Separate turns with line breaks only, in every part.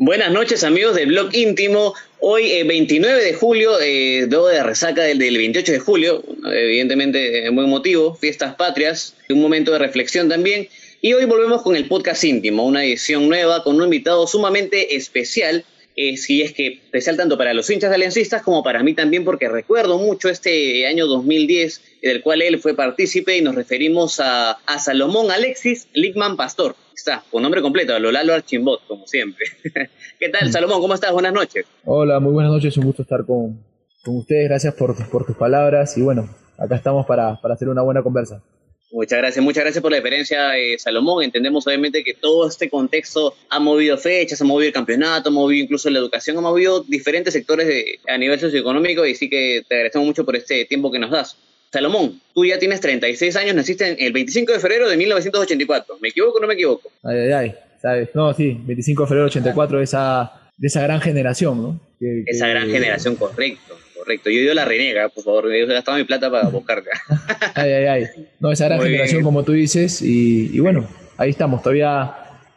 Buenas noches amigos del blog íntimo. Hoy 29 eh, de julio, eh, de resaca del, del 28 de julio, evidentemente eh, muy motivo, fiestas patrias, un momento de reflexión también. Y hoy volvemos con el podcast íntimo, una edición nueva con un invitado sumamente especial eh, si es que especial tanto para los hinchas aliancistas como para mí también, porque recuerdo mucho este año 2010, del cual él fue partícipe, y nos referimos a, a Salomón Alexis Lickman Pastor. Está, con nombre completo, Lolalo Archimbot, como siempre. ¿Qué tal, mm. Salomón? ¿Cómo estás? Buenas noches.
Hola, muy buenas noches, un gusto estar con, con ustedes, gracias por, por tus palabras, y bueno, acá estamos para, para hacer una buena conversa.
Muchas gracias, muchas gracias por la diferencia, eh, Salomón. Entendemos obviamente que todo este contexto ha movido fechas, ha movido el campeonato, ha movido incluso la educación, ha movido diferentes sectores de, a nivel socioeconómico y sí que te agradecemos mucho por este tiempo que nos das. Salomón, tú ya tienes 36 años, naciste el 25 de febrero de 1984. ¿Me equivoco o no me equivoco?
Ay, ay, ay, ¿sabes? No, sí, 25 de febrero de 84, de esa, de esa gran generación, ¿no?
esa gran generación, correcto correcto. Yo dio la renega, por favor. He gastado mi plata para buscarte.
ay, ay, ay. No, esa gran generación, como tú dices. Y, bueno, ahí estamos. Todavía,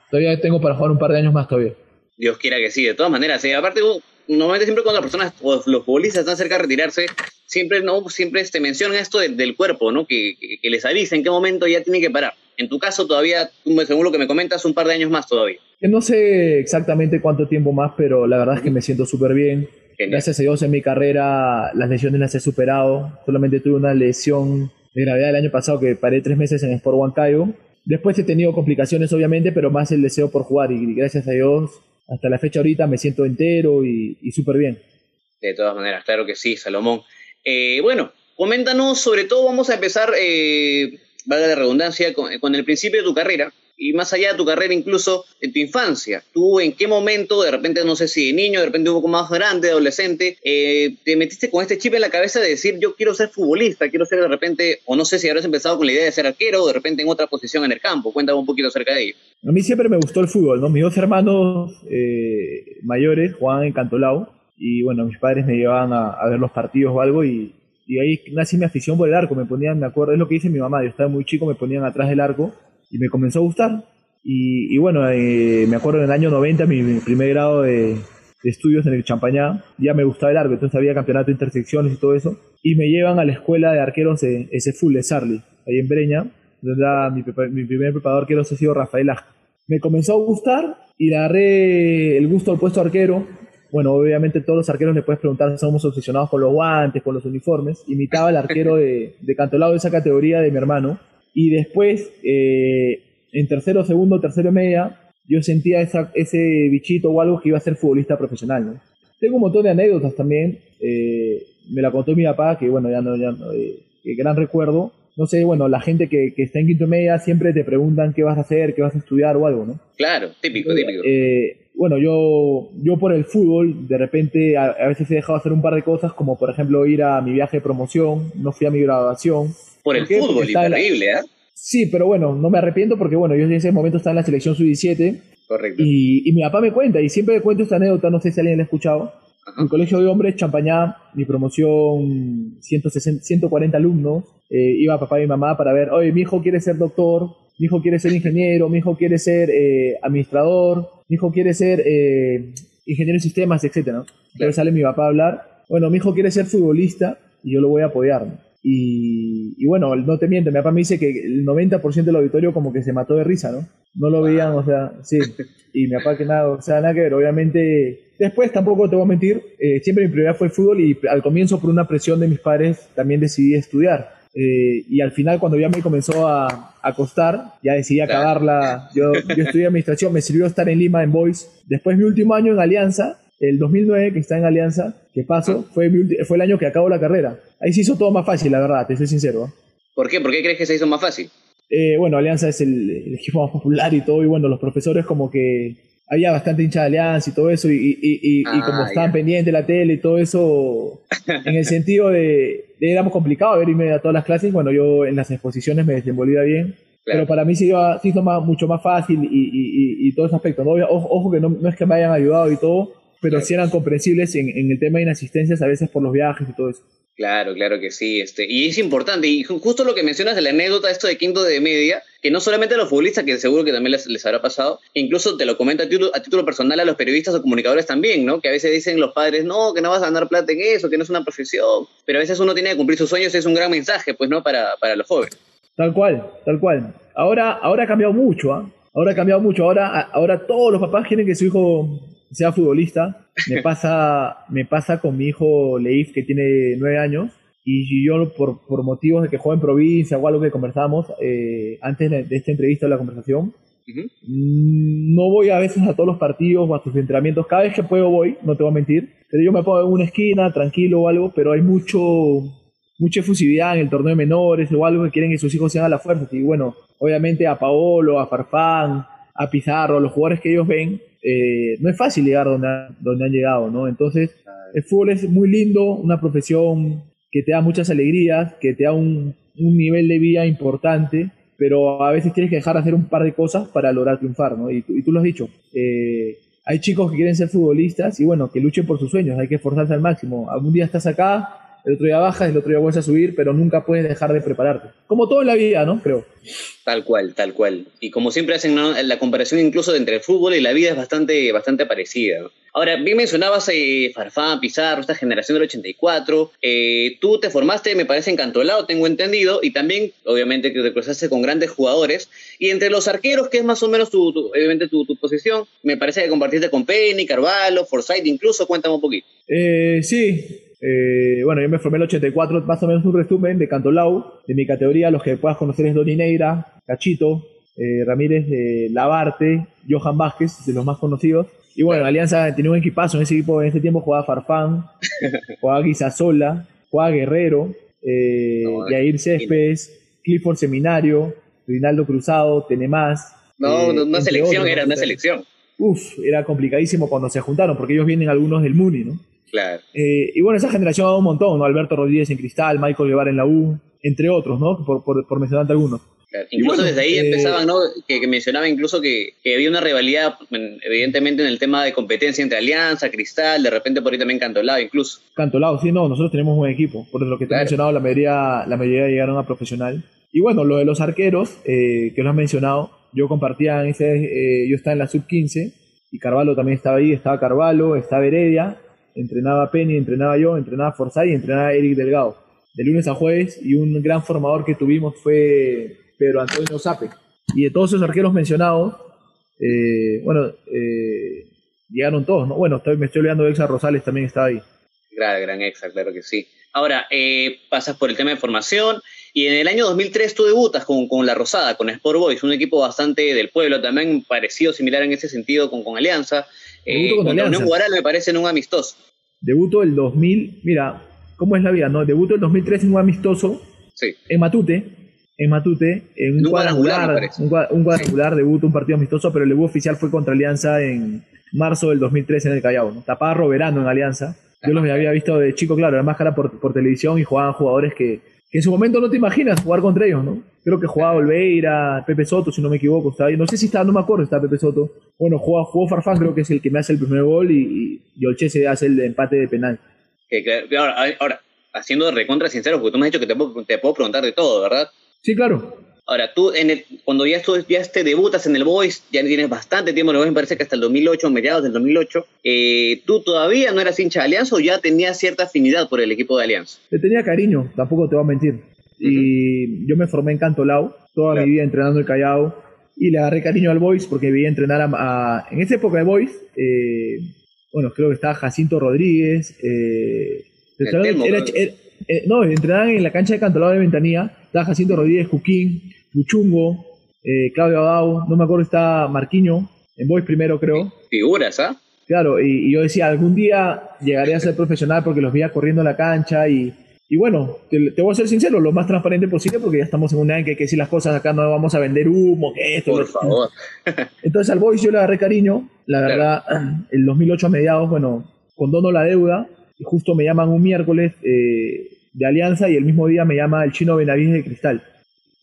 todavía tengo para jugar un par de años más todavía.
Dios quiera que sí, de todas maneras. Eh, aparte, normalmente siempre cuando las personas o los futbolistas están cerca de retirarse, siempre no siempre este, mencionan esto del cuerpo, ¿no? Que, que, les avisa en qué momento ya tiene que parar. En tu caso, todavía, según lo que me comentas, un par de años más todavía.
No sé exactamente cuánto tiempo más, pero la verdad es que me siento súper bien. Gracias a Dios en mi carrera las lesiones las he superado. Solamente tuve una lesión de gravedad el año pasado que paré tres meses en Sport Huancayo. Después he tenido complicaciones obviamente, pero más el deseo por jugar y gracias a Dios hasta la fecha ahorita me siento entero y, súper bien.
De todas maneras, claro que sí, Salomón. Eh, bueno, coméntanos sobre todo, vamos a empezar, eh, valga la redundancia, con el principio de tu carrera y más allá de tu carrera, incluso en tu infancia. ¿Tú en qué momento, de repente, no sé si de niño, de repente un poco más grande, adolescente, eh, te metiste con este chip en la cabeza de decir, yo quiero ser futbolista, quiero ser de repente, o no sé si habrás empezado con la idea de ser arquero o de repente en otra posición en el campo? Cuéntame un poquito acerca de ello.
A mí siempre me gustó el fútbol, ¿no? Mis dos hermanos eh, mayores jugaban en Cantolao y bueno, mis padres me llevaban a, ver los partidos o algo y, y ahí nací mi afición por el arco, me ponían, me acuerdo, es lo que dice mi mamá, yo estaba muy chico, me ponían atrás del arco y me comenzó a gustar. Y, bueno, eh, me acuerdo en el año 90, mi, primer grado de, estudios en el Champañá, ya me gustaba el arco, entonces había campeonato de intersecciones y todo eso. Y me llevan a la escuela de arqueros de ese full de Sarli, ahí en Breña, donde mi, primer preparador arquero ha sido Rafael Aja. Me comenzó a gustar y le agarré el gusto al puesto arquero. Bueno, obviamente todos los arqueros le puedes preguntar, somos obsesionados con los guantes, con los uniformes. Imitaba al arquero de, de Cantolao de esa categoría de mi hermano y después, eh, en tercero, segundo, tercero media, yo sentía ese bichito o algo que iba a ser futbolista profesional. Tengo un montón de anécdotas también. Eh, me la contó mi papá, que bueno, ya no, ya no, eh, gran recuerdo. No sé, bueno, la gente que, está en quinto media siempre te preguntan qué vas a hacer, qué vas a estudiar o algo, ¿no?
Claro, típico, típico.
bueno, yo, yo por el fútbol, de repente a, a, veces he dejado hacer un par de cosas, como por ejemplo ir a mi viaje de promoción, no fui a mi graduación,
por el fútbol, increíble, ¿eh?
Sí, pero bueno, no me arrepiento porque bueno, yo en ese momento estaba en la selección sub-17.
Correcto.
Y, mi papá me cuenta, y siempre me cuento esta anécdota, no sé si alguien la ha escuchado. En colegio de hombres, Champañá, mi promoción, 160, 140 alumnos, eh, iba papá y mamá para ver, oye, mi hijo quiere ser doctor, mi hijo quiere ser ingeniero, mi hijo quiere ser eh, administrador, mi hijo quiere ser eh, ingeniero en sistemas, etc. ¿no? Pero sale mi papá a hablar, bueno, mi hijo quiere ser futbolista y yo lo voy a apoyar. Y, bueno, no te miento, mi papá me dice que el 90% del auditorio como que se mató de risa, ¿no? No lo veían, o sea, sí. Y mi papá que nada, o sea, nada que ver, obviamente. Después tampoco te voy a mentir, eh, siempre mi prioridad fue el fútbol y al comienzo por una presión de mis padres también decidí estudiar. Eh, y al final cuando ya me comenzó a, a costar, ya decidí acabarla. Yo, yo estudié administración, me sirvió estar en Lima en Boys. Después mi último año en Alianza, el 2009 que está en Alianza, que paso, fue, fue el año que acabó la carrera. Ahí se hizo todo más fácil, la verdad, te soy sincero.
¿Por qué? ¿Por qué crees que se hizo más fácil?
Eh, bueno, Alianza es el, equipo más popular y todo, y bueno, los profesores como que había bastante hincha de Alianza y todo eso, y, y, ah, como estaban pendientes de la tele y todo eso, en el sentido de, de éramos complicado ver irme a todas las clases, bueno, yo en las exposiciones me desenvolvía bien, pero para mí se, iba, se hizo mucho más fácil y, y todo ese aspecto. ¿no? Ojo, ojo que no, no, es que me hayan ayudado y todo, pero sí eran comprensibles en, el tema de inasistencias a veces por los viajes y todo eso.
Claro, claro que sí. Este, y es importante, y justo lo que mencionas de la anécdota, esto de quinto de media, que no solamente a los futbolistas, que seguro que también les, habrá pasado, incluso te lo comento a título, a título, personal a los periodistas o comunicadores también, ¿no? Que a veces dicen los padres, no, que no vas a ganar plata en eso, que no es una profesión, pero a veces uno tiene que cumplir sus sueños, es un gran mensaje, pues, ¿no? Para, para los jóvenes.
Tal cual, tal cual. Ahora, ahora ha cambiado mucho, ¿ah? Ahora ha cambiado mucho. Ahora, ahora todos los papás quieren que su hijo sea futbolista. Me pasa, me pasa con mi hijo Leif, que tiene nueve años. Y yo, por, por motivos de que juega en provincia o algo que conversamos eh, antes de, esta entrevista o la conversación, mm, no voy a veces a todos los partidos o a sus entrenamientos. Cada vez que puedo voy, no te voy a mentir. Pero yo me pongo en una esquina, tranquilo o algo, pero hay mucho, mucha efusividad en el torneo de menores o algo que quieren que sus hijos sean a la fuerza. Y bueno, obviamente a Paolo, a Farfán, a Pizarro, a los jugadores que ellos ven, eh, no es fácil llegar donde, donde han llegado, ¿no? Entonces, el fútbol es muy lindo, una profesión que te da muchas alegrías, que te da un, nivel de vida importante, pero a veces tienes que dejar de hacer un par de cosas para lograr triunfar, ¿no? Y, tú lo has dicho. Eh, hay chicos que quieren ser futbolistas y bueno, que luchen por sus sueños, hay que esforzarse al máximo. Algún día estás acá, el otro día bajas, el otro día vuelves a subir, pero nunca puedes dejar de prepararte. Como todo en la vida, ¿no? Creo.
Tal cual, tal cual. Y como siempre hacen la comparación incluso entre el fútbol y la vida es bastante, bastante parecida. Ahora, bien mencionabas eh, Farfán, Pizarro, esta generación del 84. Eh, tú te formaste, me parece, en Cantolao, tengo entendido, y también, obviamente, que te cruzaste con grandes jugadores. Y entre los arqueros, que es más o menos tu, obviamente tu, posición, me parece que compartiste con Penny, Carvalho, Forsyth, incluso, cuéntame un poquito.
Eh, sí, eh, bueno, yo me formé en el 84, más o menos un resumen de Cantolao, de mi categoría, los que puedas conocer es Doni Neira, Cachito, eh, Ramírez de Labarte, Johan Vázquez, de los más conocidos. Y bueno, Alianza tenía un equipazo, en ese equipo en ese tiempo jugaba Farfán, jugaba Guisasola, jugaba Guerrero, eh, Yair Céspedes, Clifford Seminario, Rinaldo Cruzado, Tenemás.
No, no una selección, era una selección.
Uf, era complicadísimo cuando se juntaron, porque ellos vienen algunos del Muni, ¿no?
Claro.
Eh, y bueno, esa generación ha dado un montón, ¿no? Alberto Rodríguez en Cristal, Michael Guevara en la U, entre otros, ¿no? Por, por, por mencionarte algunos.
Incluso desde ahí eh, empezaban, ¿no? Que, mencionaba incluso que, había una rivalidad, evidentemente, en el tema de competencia entre Alianza, Cristal, de repente por ahí también Cantolao incluso.
Cantolao, sí, no, nosotros tenemos un equipo. Por lo que te he mencionado, la mayoría, la mayoría llegaron a profesional. Y bueno, lo de los arqueros, eh, que lo has mencionado, yo compartía, ese, yo estaba en la sub-15 y Carvalho también estaba ahí, estaba Carvalho, estaba Heredia entrenaba Penny, entrenaba yo, entrenaba Forsyth y entrenaba Eric Delgado. De lunes a jueves y un gran formador que tuvimos fue Pedro Antonio Zape. Y de todos esos arqueros mencionados, eh, bueno, eh, llegaron todos, ¿no? Bueno, me estoy olvidando de Exa Rosales, también estaba ahí.
Gran, gran Exa, claro que sí. Ahora, eh, pasas por el tema de formación y en el año 2003 tú debutas con, con La Rosada, con Sport Boys, un equipo bastante del pueblo, también parecido, similar en ese sentido con, con Alianza. Eh, con Unión Guaral me parece en un amistoso.
Debuto el 2000, mira, ¿cómo es la vida? no Debuto el 2003 en un amistoso
sí.
en Matute, en Matute, en un, cuadrangular, un, cuadrangular, debuto, un partido amistoso, pero el debut oficial fue contra Alianza en marzo del 2003 en el Callao. ¿no? Taparro verano en Alianza. Yo los había visto de chico, claro, era más cara por, por televisión y jugaban jugadores que, que en su momento no te imaginas jugar contra ellos, ¿no? Creo que jugaba Olveira, Pepe Soto, si no me equivoco, estaba ahí. No sé si estaba, no me acuerdo, está Pepe Soto. Bueno, jugó, jugó Farfán, creo que es el que me hace el primer gol y, y, Olchese hace el empate de penal.
ahora, ahora, haciendo recontra sincero, porque tú me has dicho que te puedo, te puedo preguntar de todo, ¿verdad?
Sí, claro.
Ahora, tú, en el, cuando ya, tú, ya te debutas en el Boys, ya tienes bastante tiempo en el Boys, me parece que hasta el 2008, mediados del 2008, eh, ¿tú todavía no eras hincha de Alianza o ya tenías cierta afinidad por el equipo de Alianza?
Le tenía cariño, tampoco te voy a mentir. Y yo me formé en Cantolao, toda mi vida entrenando el Callao, y le agarré cariño al Boys porque veía entrenar a... en esa época de Boys, eh, bueno, creo que estaba Jacinto Rodríguez, eh, eh, no, entrenaban en la cancha de Cantolao de Ventanilla, estaba Jacinto Rodríguez, Juquín, Luchungo, eh, Claudio Abao, no me acuerdo, está Marquiño, en Boys primero creo.
Figuras, ¿ah?
Claro, y, yo decía, algún día llegaré a ser profesional porque los veía corriendo en la cancha y, y bueno, te, voy a ser sincero, lo más transparente posible porque ya estamos en una en que hay que decir las cosas acá, no vamos a vender humo, que esto.
Por favor.
Entonces al Boys yo le agarré cariño, la verdad, el 2008 a mediados, bueno, condono la deuda y justo me llaman un miércoles eh, de Alianza y el mismo día me llama el chino Benavides de Cristal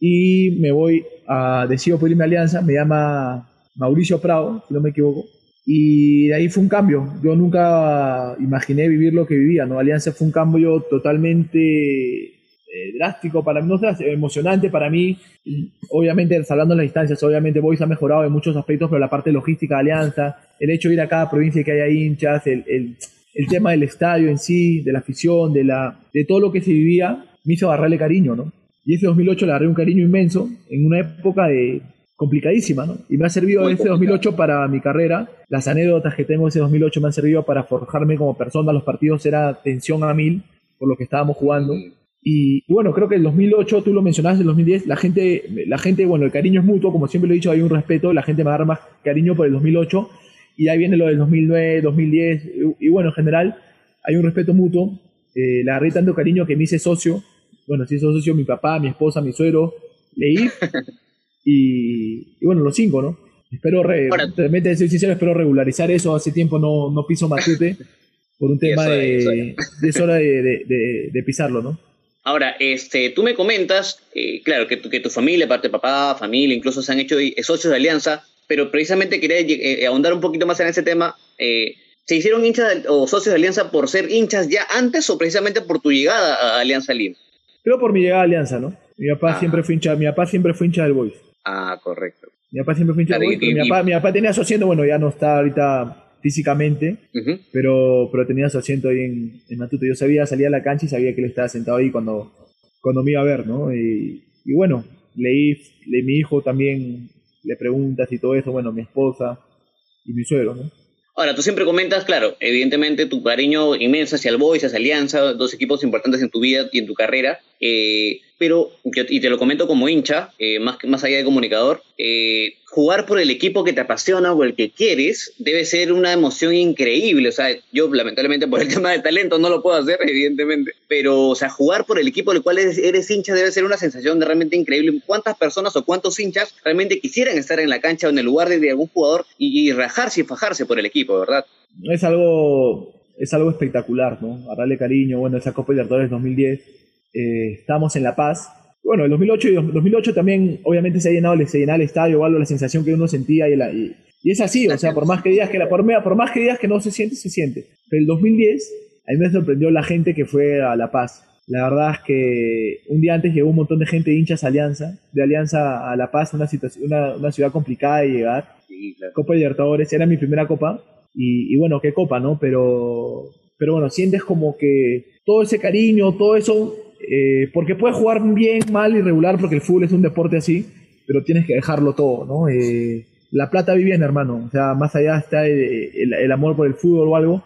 y me voy a, decido por irme a Alianza, me llama Mauricio Prado, si no me equivoco, y de ahí fue un cambio. Yo nunca imaginé vivir lo que vivía, ¿no? Alianza fue un cambio totalmente eh, drástico para mí, no emocionante para mí. Obviamente, salvando las distancias, obviamente Boys ha mejorado en muchos aspectos, pero la parte logística de Alianza, el hecho de ir a cada provincia que haya hinchas, el, el, el, tema del estadio en sí, de la afición, de, la, de todo lo que se vivía, me hizo agarrarle cariño, ¿no? Y ese 2008 le agarré un cariño inmenso en una época de, complicadísima, ¿no? Y me ha servido ese 2008 para mi carrera. Las anécdotas que tengo ese 2008 me han servido para forjarme como persona. Los partidos era tensión a mil por lo que estábamos jugando. Y bueno, creo que el 2008, tú lo mencionaste, el 2010, la gente, la gente, bueno, el cariño es mutuo, como siempre lo he dicho, hay un respeto, la gente me agarra más cariño por el 2008 y ahí viene lo del 2009, 2010 y, bueno, en general hay un respeto mutuo. Eh, le agarré tanto cariño que me hice socio. Bueno, si hizo socio mi papá, mi esposa, mi suegro, leí y, bueno, los cinco, ¿no? Espero, re, realmente, ser sincero, espero regularizar eso. Hace tiempo no, no piso Matute por un tema de, es hora de, de, pisarlo, ¿no?
Ahora, este, tú me comentas, eh, claro, que tu, que tu familia, parte de papá, familia, incluso se han hecho socios de alianza, pero precisamente quería eh, ahondar un poquito más en ese tema. Eh, ¿Se hicieron hinchas o socios de alianza por ser hinchas ya antes o precisamente por tu llegada a Alianza Lima?
Creo por mi llegada a Alianza, ¿no? Mi papá, ah. siempre fue hincha, mi papá siempre fue hincha del Boys.
Ah, correcto.
Mi papá siempre fue hincha Boys, mi, papá, mi papá tenía su asiento, bueno, ya no está ahorita físicamente, pero, pero tenía su asiento ahí en, en Matuto. Yo sabía, salía a la cancha y sabía que él estaba sentado ahí cuando, cuando me iba a ver, ¿no? Y, y bueno, leí, leí, mi hijo también le preguntas y todo eso, bueno, mi esposa y mi suegro, ¿no?
Ahora, tú siempre comentas, claro, evidentemente tu cariño inmenso hacia el Boys, hacia Alianza, dos equipos importantes en tu vida y en tu carrera, eh, pero, y te lo comento como hincha, eh, más, más allá de comunicador, eh, jugar por el equipo que te apasiona o el que quieres debe ser una emoción increíble. O sea, yo lamentablemente por el tema de talento no lo puedo hacer, evidentemente, pero, o sea, jugar por el equipo del cual eres, hincha debe ser una sensación realmente increíble. ¿Cuántas personas o cuántos hinchas realmente quisieran estar en la cancha o en el lugar de, algún jugador y, rajarse y fajarse por el equipo, verdad?
Es algo, es algo espectacular, ¿no? darle cariño, bueno, esa Copa Libertadores 2010 eh, estamos en La Paz. Bueno, en 2008 y 2008 también, obviamente, se ha llenado, se llenaba el estadio algo, la sensación que uno sentía y, y, es así, o sea, por más que digas que la, por, por más que digas que no se siente, se siente. Pero el 2010, a mí me sorprendió la gente que fue a La Paz. La verdad es que un día antes llegó un montón de gente de hinchas Alianza, de Alianza a La Paz, una, situación, una, una ciudad complicada de llegar. Copa Libertadores, era mi primera copa. Y, y, bueno, qué copa, ¿no? Pero, pero bueno, sientes como que todo ese cariño, todo eso eh, porque puedes jugar bien, mal, irregular, porque el fútbol es un deporte así, pero tienes que dejarlo todo, ¿no? Eh, la plata vive bien, hermano, o sea, más allá está el, amor por el fútbol o algo,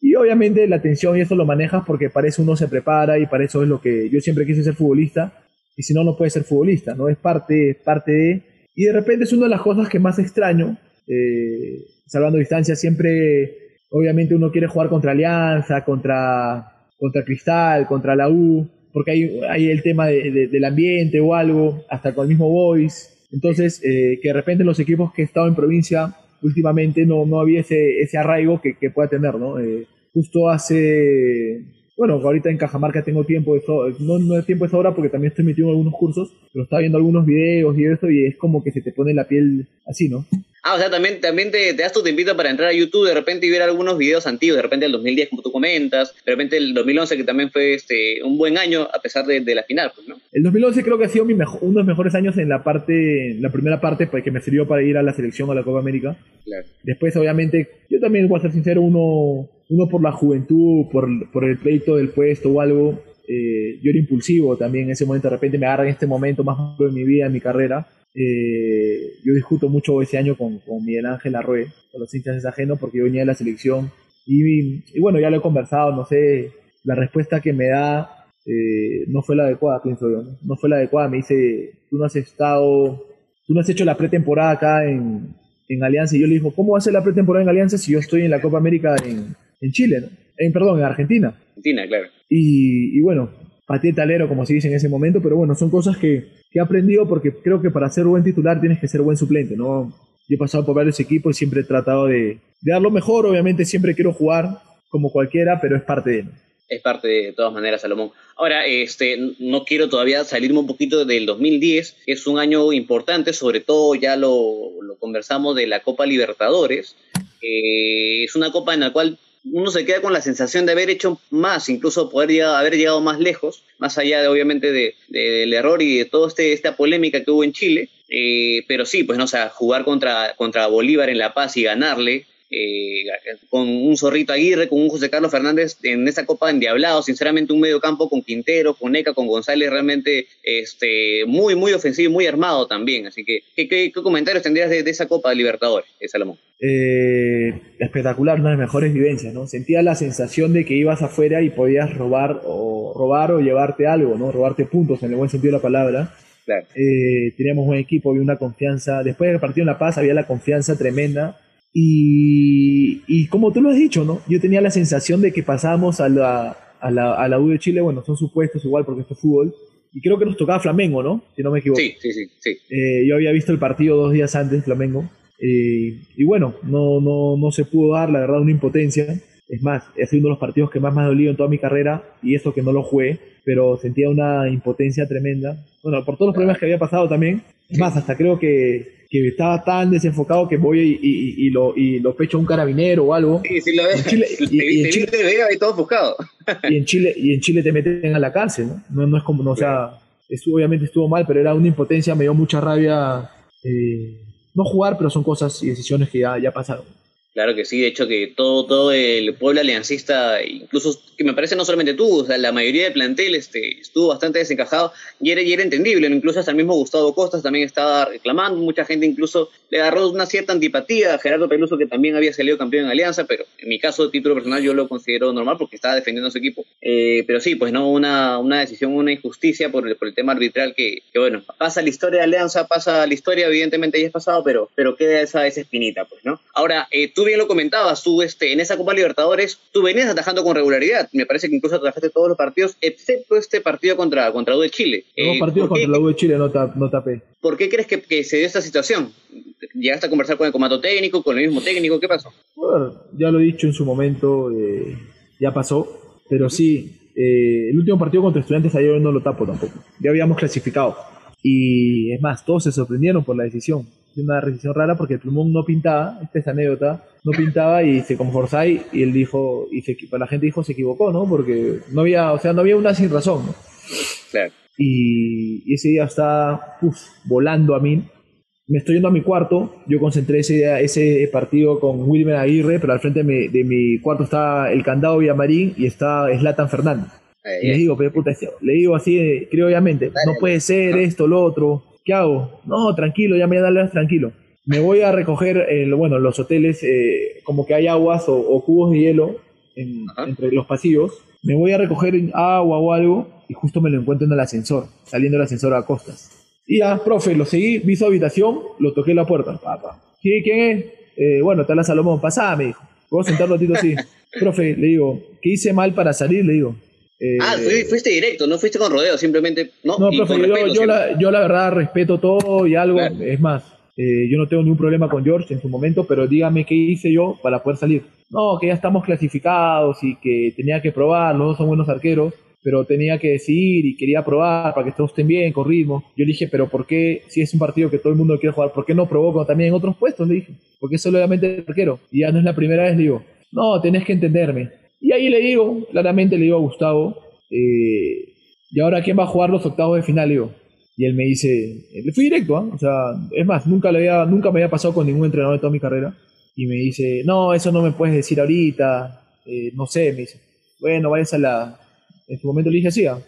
y obviamente la atención y eso lo manejas porque para eso uno se prepara y para eso es lo que yo siempre quise ser futbolista, y si no, no puedes ser futbolista, ¿no? Es parte, parte de... Y de repente es una de las cosas que más extraño, eh, salvando distancia, siempre, obviamente uno quiere jugar contra Alianza, contra, contra Cristal, contra la U, porque hay, el tema del ambiente o algo, hasta con el mismo voice. Entonces, eh, que de repente los equipos que he estado en provincia últimamente no, no había ese, ese arraigo que, pueda tener, ¿no? Eh, justo hace, bueno, ahorita en Cajamarca tengo tiempo, de no, no es tiempo de sobra porque también estoy metido en algunos cursos, pero estaba viendo algunos videos y eso y es como que se te pone la piel así, ¿no?
Ah, o sea, también, también te, das tu tiempito para entrar a YouTube de repente y ver algunos videos antiguos, de repente el 2010 como tú comentas, de repente el 2011 que también fue este un buen año a pesar de, la final, pues, ¿no?
El 2011 creo que ha sido mi mejor, uno de los mejores años en la parte, la primera parte pues, que me sirvió para ir a la selección a la Copa América. Claro. Después, obviamente, yo también voy a ser sincero, uno, uno por la juventud, por, por el pleito del puesto o algo, eh, yo era impulsivo también en ese momento, de repente me agarra en este momento más de mi vida, en mi carrera eh, yo discuto mucho ese año con, con Miguel Ángel Arrué, con los hinchas es ajeno, porque yo venía de la selección. Y, y, bueno, ya lo he conversado, no sé, la respuesta que me da eh, no fue la adecuada, pienso yo. ¿no? fue la adecuada. Me dice, tú no has estado, tú no has hecho la pretemporada acá en, en Alianza. Y yo le digo, ¿cómo va a ser la pretemporada en Alianza si yo estoy en la Copa América en, en Chile? ¿no? En, perdón, en Argentina.
Argentina, claro.
Y, y bueno, pateé talero, como se dice en ese momento, pero bueno, son cosas que, que he aprendido porque creo que para ser buen titular tienes que ser buen suplente, ¿no? Yo he pasado por varios equipos y siempre he tratado de, de dar lo mejor, obviamente siempre quiero jugar como cualquiera, pero es parte de
Es parte de, todas maneras, Salomón. Ahora, este, no quiero todavía salirme un poquito del 2010, que es un año importante, sobre todo ya lo, lo conversamos de la Copa Libertadores. es una copa en la cual uno se queda con la sensación de haber hecho más, incluso poder haber llegado más lejos, más allá de obviamente de, del error y de toda este, esta polémica que hubo en Chile. Eh, pero sí, pues no, o sea, jugar contra, contra Bolívar en La Paz y ganarle, eh, con un Zorrito Aguirre, con un José Carlos Fernández en esta Copa endiablado, sinceramente un medio campo con Quintero, con Eca, con González, realmente este, muy, muy ofensivo y muy armado también. Así que, ¿qué, comentarios tendrías de, esa Copa de Libertadores, Salomón?
Eh, espectacular, una de las mejores vivencias, ¿no? Sentía la sensación de que ibas afuera y podías robar o robar o llevarte algo, ¿no? Robarte puntos en el buen sentido de la palabra. Eh, teníamos un equipo, había una confianza. Después del partido en La Paz había la confianza tremenda y, como tú lo has dicho, ¿no? Yo tenía la sensación de que pasábamos a la, a la, a la U de Chile, bueno, son supuestos igual porque esto es fútbol, y creo que nos tocaba Flamengo, ¿no? Si no me equivoco.
Sí, sí, sí. sí.
Eh, yo había visto el partido dos días antes, Flamengo, eh, y bueno, no, no, no se pudo dar, la verdad, una impotencia. Es más, ha sido uno de los partidos que más me ha dolido en toda mi carrera, y esto que no lo jugué, pero sentía una impotencia tremenda. Bueno, por todos los problemas que había pasado también. Es más, hasta creo que que estaba tan desenfocado que voy y, y, lo, y lo pecho a un carabinero o algo.
Sí, sí lo ves. y, en Chile, te todo buscado.
y en Chile y en Chile te meten a la cárcel, ¿no? No, es como, no, o sea, obviamente estuvo mal, pero era una impotencia, me dio mucha rabia eh, no jugar, pero son cosas y decisiones que ya, ya pasaron.
Claro que sí, de hecho que todo, todo el pueblo aliancista, incluso que me parece no solamente tú, la mayoría del plantel este, estuvo bastante desencajado y era, y era entendible, incluso hasta el mismo Gustavo Costas también estaba reclamando, mucha gente incluso le agarró una cierta antipatía a Gerardo Peluso que también había salido campeón en Alianza, pero en mi caso, de título personal, yo lo considero normal porque estaba defendiendo a su equipo. Eh, pero sí, pues no, una, una decisión, una injusticia por el, por el tema arbitral que, que, bueno, pasa la historia de Alianza, pasa la historia, evidentemente ya es pasado, pero, pero queda esa, esa espinita, pues, ¿no? Ahora, eh, tú bien lo comentabas, tú este, en esa Copa Libertadores, tú venías atajando con regularidad. Me parece que incluso atajaste todos los partidos, excepto este partido contra, contra U de Chile.
No, eh, partido contra la U de Chile no, no tapé.
¿Por qué crees que, se dio esta situación? ¿Llegaste a conversar con el comando técnico, con el mismo técnico? ¿Qué pasó?
Bueno, ya lo he dicho en su momento, eh, ya pasó, pero sí, eh, el último partido contra Estudiantes ayer no lo tapo tampoco. Ya habíamos clasificado. Y es más, todos se sorprendieron por la decisión una decisión rara porque el plumón no pintaba, esta es anécdota, no pintaba y se con Forsyth y él dijo, y se, la gente dijo se equivocó, ¿no? Porque no había, o sea, no había una sin razón, ¿no?
Claro.
Y, ese día está volando a mí. Me estoy yendo a mi cuarto, yo concentré ese, ese partido con Wilmer Aguirre, pero al frente de mi, cuarto está el candado Villamarín y está Slatan Fernández. y le digo, pero puta, le digo así, creo obviamente, no puede ser esto, lo otro ¿qué hago? No, tranquilo, ya me da tranquilo. Me voy a recoger, en, bueno, los hoteles, eh, como que hay aguas o, cubos de hielo entre los pasillos. Me voy a recoger agua o algo y justo me lo encuentro en el ascensor, saliendo del ascensor a costas. Y ya, profe, lo seguí, vi su habitación, lo toqué en la puerta. Papá. ¿Quién es? Eh, bueno, está la Salomón, pasada, me dijo. Puedo sentar un ratito así. profe, le digo, ¿qué hice mal para salir? Le digo,
ah, eh, fuiste directo, no fuiste con rodeo, simplemente. No,
no profe, yo, la, yo, la, verdad respeto todo y algo. Es más, eh, yo no tengo ningún problema con George en su momento, pero dígame qué hice yo para poder salir. No, que ya estamos clasificados y que tenía que probar, los dos son buenos arqueros, pero tenía que decidir y quería probar para que todos estén bien, con ritmo. Yo le dije, pero ¿por qué, si es un partido que todo el mundo quiere jugar, ¿por qué no probó también en otros puestos? Le dije, porque es solamente el arquero. Y ya no es la primera vez, le digo, no, tenés que entenderme y ahí le digo, claramente le digo a Gustavo, eh, ¿y ahora quién va a jugar los octavos de final? Digo. Y él me dice, le fui directo, ¿ah? o sea, es más, nunca, le había, nunca me había pasado con ningún entrenador de toda mi carrera. Y me dice, no, eso no me puedes decir ahorita, eh, no sé, me dice, bueno, vayas a la... En su momento le dije así, ¿ah?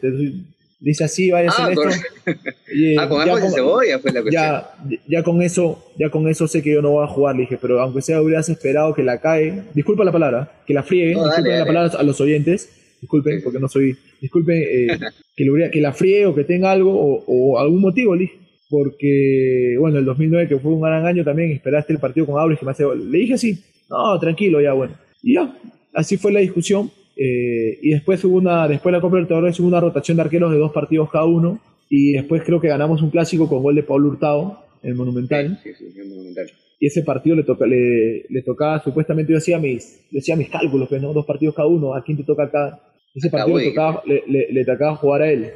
Dice así, vaya a hacer
ah, esto. ah, con ya, cebolla fue la cuestión.
Ya, ya, con eso, ya con eso sé que yo no voy a jugar, le dije, pero aunque sea hubieras esperado que la cae, disculpa la palabra, que la friegue, disculpen la palabra a los oyentes, disculpen, porque no soy, disculpen, eh, que, le, que la friegue o que tenga algo o, algún motivo, le dije. Porque, bueno, el 2009, que fue un gran año también, esperaste el partido con Auris, que me hace, le dije así, no, tranquilo, ya, bueno. Y ya, así fue la discusión eh, y después hubo una, después de la Copa Libertadores hubo una rotación de arqueros de dos partidos cada uno. Y después creo que ganamos un clásico con gol de Pablo Hurtado, en Monumental.
Sí, sí, en Monumental.
Y ese partido le, toca, le, le tocaba, supuestamente yo hacía mis, decía mis cálculos, pues, ¿no? Dos partidos cada uno, ¿a quién te toca acá? Ese partido le tocaba, le, le, tocaba jugar a él.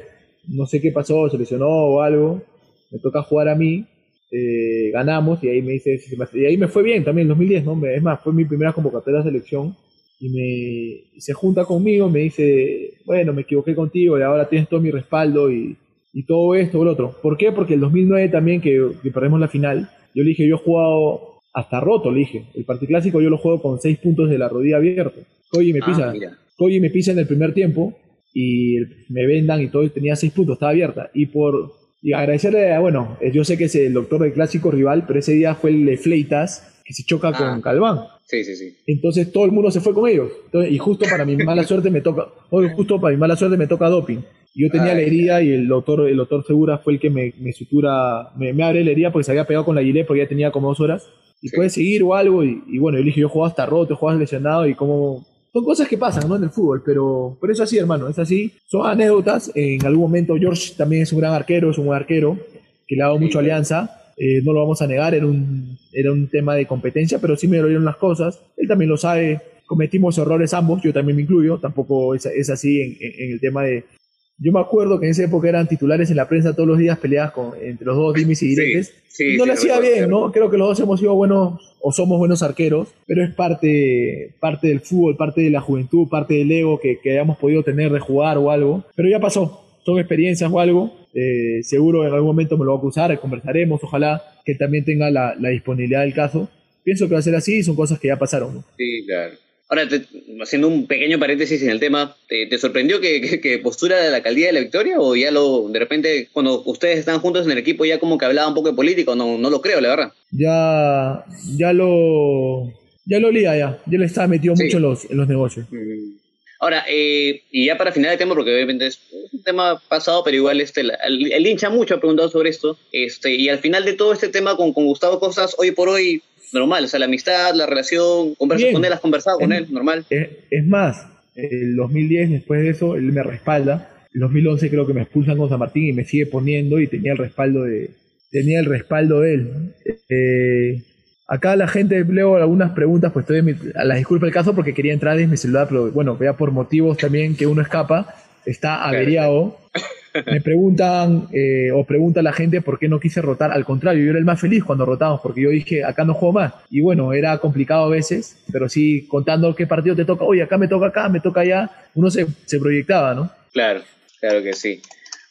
No sé qué pasó, se lesionó o algo. Me toca jugar a mí. Eh, ganamos y ahí me dice, y ahí me fue bien también en 2010, ¿no? Es más, fue mi primera convocatoria de selección y me se junta conmigo, me dice, bueno, me equivoqué contigo y ahora tienes todo mi respaldo y, y todo esto o lo otro. ¿Por qué? Porque el 2009 también, que, que perdemos la final, yo le dije, yo he jugado hasta roto, le dije. El partido clásico yo lo juego con seis puntos de la rodilla abierta. Oye, me ah, pisa. Oye, me pisa en el primer tiempo y me vendan y todo, y tenía seis puntos, estaba abierta. Y por y agradecerle, bueno, yo sé que es el doctor del clásico rival, pero ese día fue el de Fleitas, que se choca con ah. Calván.
Sí, sí, sí.
Entonces todo el mundo se fue con ellos. y justo para mi mala suerte me toca, hoy justo para mi mala suerte me toca doping. Yo tenía la herida y el doctor, el doctor Segura fue el que me, sutura, me, abre la herida porque se había pegado con la gilet porque ya tenía como dos horas. Y puede seguir o algo. Y, bueno, yo dije, yo jugaba hasta roto, jugaba lesionado y como... Son cosas que pasan, ¿no? En el fútbol, pero, pero es así, hermano, es así. Son anécdotas. En algún momento George también es un gran arquero, es un buen arquero, que le ha dado mucho alianza eh, no lo vamos a negar, era un, era un tema de competencia, pero sí me dieron las cosas, él también lo sabe, cometimos errores ambos, yo también me incluyo, tampoco es, es así en, en, el tema de... Yo me acuerdo que en esa época eran titulares en la prensa todos los días peleadas con, entre los dos dimis y diretes. no le hacía bien, ¿no? Creo que los dos hemos sido buenos o somos buenos arqueros, pero es parte, parte del fútbol, parte de la juventud, parte del ego que, que hayamos podido tener de jugar o algo. Pero ya pasó, son experiencias o algo. Eh, seguro en algún momento me lo va a acusar, conversaremos, ojalá que también tenga la, disponibilidad del caso. Pienso que va a ser así, son cosas que ya pasaron.
Sí, claro. Ahora, haciendo un pequeño paréntesis en el tema, ¿te, sorprendió que, postura de la alcaldía de la Victoria o ya lo, de repente, cuando ustedes están juntos en el equipo, ya como que hablaba un poco de político? No, no lo creo, la verdad.
Ya, ya lo, ya lo olía ya, ya le estaba metido mucho en los, en los negocios. Mm.
Ahora, eh, y ya para final de tema, porque obviamente es un tema pasado, pero igual este, el, hincha mucho ha preguntado sobre esto, este, y al final de todo este tema con, con Gustavo Cosas, hoy por hoy, normal, o sea, la amistad, la relación, conversas con él, has conversado con él, normal.
Es, más, el 2010, después de eso, él me respalda, el 2011 creo que me expulsan con San Martín y me sigue poniendo y tenía el respaldo de, tenía el respaldo de él. Eh, Acá la gente, leo algunas preguntas, pues estoy a la disculpa el caso porque quería entrar en mi celular, pero bueno, vea por motivos también que uno escapa, está averiado. Me preguntan, eh, o pregunta la gente por qué no quise rotar. Al contrario, yo era el más feliz cuando rotamos, porque yo dije, acá no juego más. Y bueno, era complicado a veces, pero sí contando qué partido te toca, oye, acá me toca acá, me toca allá, uno se, se proyectaba, ¿no?
Claro, claro que sí.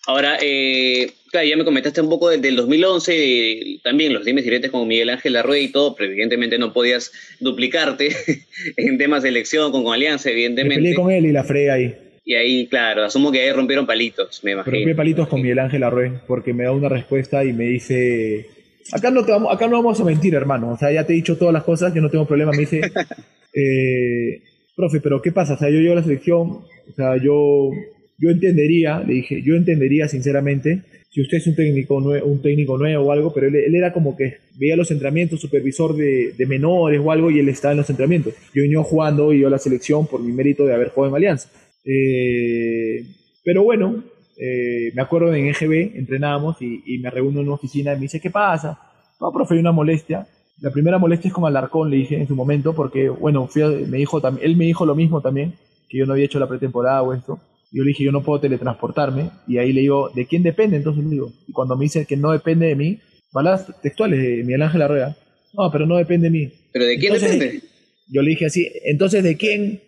Ahora, eh, claro, ya me comentaste un poco del 2011, también los dimes directos con Miguel Ángel Arrué y todo, pero evidentemente no podías duplicarte en temas de elección con, Alianza, evidentemente. Me
peleé con él y la fregué ahí.
Y ahí, claro, asumo que ahí rompieron palitos, me imagino.
Rompí palitos con Miguel Ángel Arrué, porque me da una respuesta y me dice, acá no, te vamos, acá no vamos a mentir, hermano, o sea, ya te he dicho todas las cosas, yo no tengo problema, me dice, eh, profe, pero ¿qué pasa? O sea, yo llevo a la selección, o sea, yo yo entendería, le dije, yo entendería sinceramente si usted es un técnico, un técnico nuevo o algo, pero él, era como que veía los entrenamientos, supervisor de, menores o algo, y él estaba en los entrenamientos. Yo venía jugando y yo a la selección por mi mérito de haber jugado en Alianza. Eh, pero bueno, eh, me acuerdo en EGB, entrenábamos y, me reúno en una oficina y me dice, ¿qué pasa? No, profe, hay una molestia. La primera molestia es como Alarcón, le dije en su momento, porque, bueno, me dijo, él me dijo lo mismo también, que yo no había hecho la pretemporada o esto. Yo le dije, yo no puedo teletransportarme. Y ahí le digo, ¿de quién depende? Entonces le digo, y cuando me dice que no depende de mí, palabras textuales de Miguel Ángel Arrea, no, pero no depende de mí.
¿Pero de quién depende?
Yo le dije así, entonces ¿de quién?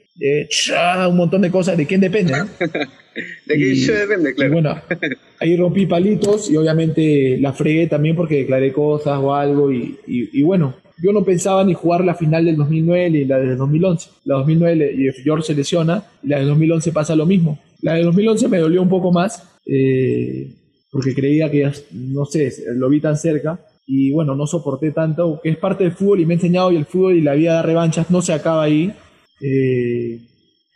un montón de cosas, ¿de quién depende?
¿De quién depende? Claro.
bueno, ahí rompí palitos y obviamente la fregué también porque declaré cosas o algo y, y bueno, yo no pensaba ni jugar la final del 2009 ni la del 2011. La 2009 y George se lesiona y la del 2011 pasa lo mismo. La del 2011 me dolió un poco más eh, porque creía que, no sé, lo vi tan cerca y bueno, no soporté tanto, que es parte del fútbol y me ha enseñado y el fútbol y la vida de revanchas no se acaba ahí. Eh,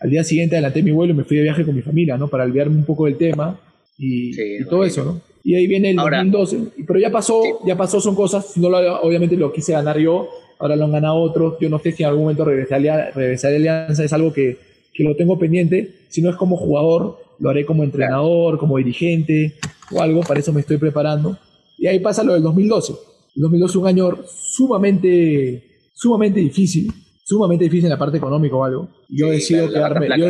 al día siguiente adelanté mi vuelo y me fui de viaje con mi familia, ¿no? Para olvidarme un poco del tema y, todo eso, ¿no? Y ahí viene el 2012, pero ya pasó, ya pasó, son cosas, no obviamente lo quise ganar yo, ahora lo han ganado otros, yo no sé si en algún momento regresaré a, regresaré a Alianza, es algo que, que lo tengo pendiente, si no es como jugador, lo haré como entrenador, como dirigente o algo, para eso me estoy preparando. Y ahí pasa lo del 2012. El 2012 es un año sumamente, sumamente difícil, sumamente difícil en la parte económica o algo. Yo decido quedarme, yo,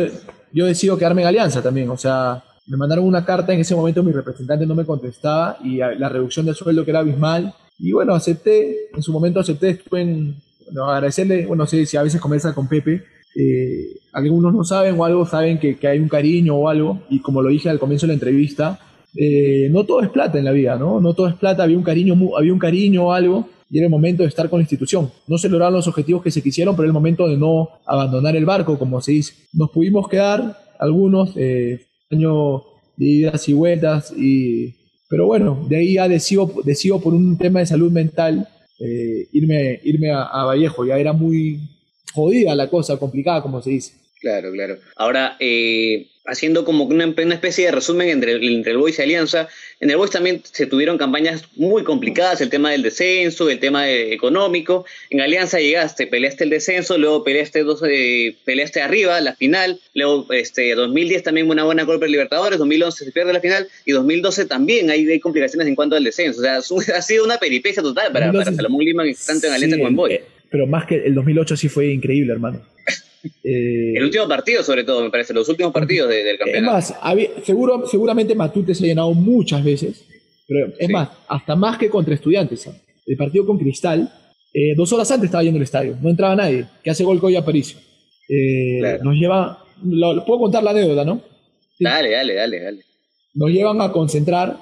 yo, decido quedarme en Alianza también, o sea, me mandaron una carta, en ese momento mi representante no me contestaba y la reducción del sueldo que era abismal. Y bueno, acepté, en su momento acepté, estuve en, bueno, agradecerle, bueno, no sé si a veces conversa con Pepe, eh, algunos no saben o algo saben que, hay un cariño o algo, y como lo dije al comienzo de la entrevista, eh, no todo es plata en la vida, ¿no? No todo es plata, había un cariño, había un cariño o algo, y era el momento de estar con la institución. No se lograron los objetivos que se quisieron, pero era el momento de no abandonar el barco, como se dice. Nos pudimos quedar, algunos, eh, año de idas y vueltas, y, pero bueno, de ahí ya decido, decido por un tema de salud mental eh, irme, irme a Vallejo, ya era muy jodida la cosa, complicada, como se dice.
Claro, claro. Ahora, eh, haciendo como una, una, especie de resumen entre, entre el Boys y Alianza, en el Boys también se tuvieron campañas muy complicadas, el tema del descenso, el tema económico. En Alianza llegaste, peleaste el descenso, luego peleaste, dos, eh, peleaste arriba, la final, luego este 2010 también una buena Copa Libertadores, 2011 se pierde la final y 2012 también hay, hay complicaciones en cuanto al descenso. O sea, ha sido una peripecia total para, para Salomón Lima, tanto en Alianza como en Boys.
Pero más que el 2008 sí fue increíble, hermano.
Eh, el último partido, sobre todo, me parece, los últimos partidos del campeonato.
Es más, seguro, seguramente Matute se ha llenado muchas veces, pero es más, hasta más que contra estudiantes. El partido con Cristal, eh, dos horas antes estaba yendo el estadio, no entraba nadie, que hace gol Coya Aparicio. Eh, Nos lleva, lo, puedo contar la anécdota, ¿no?
Dale, dale, dale, dale.
Nos llevan a concentrar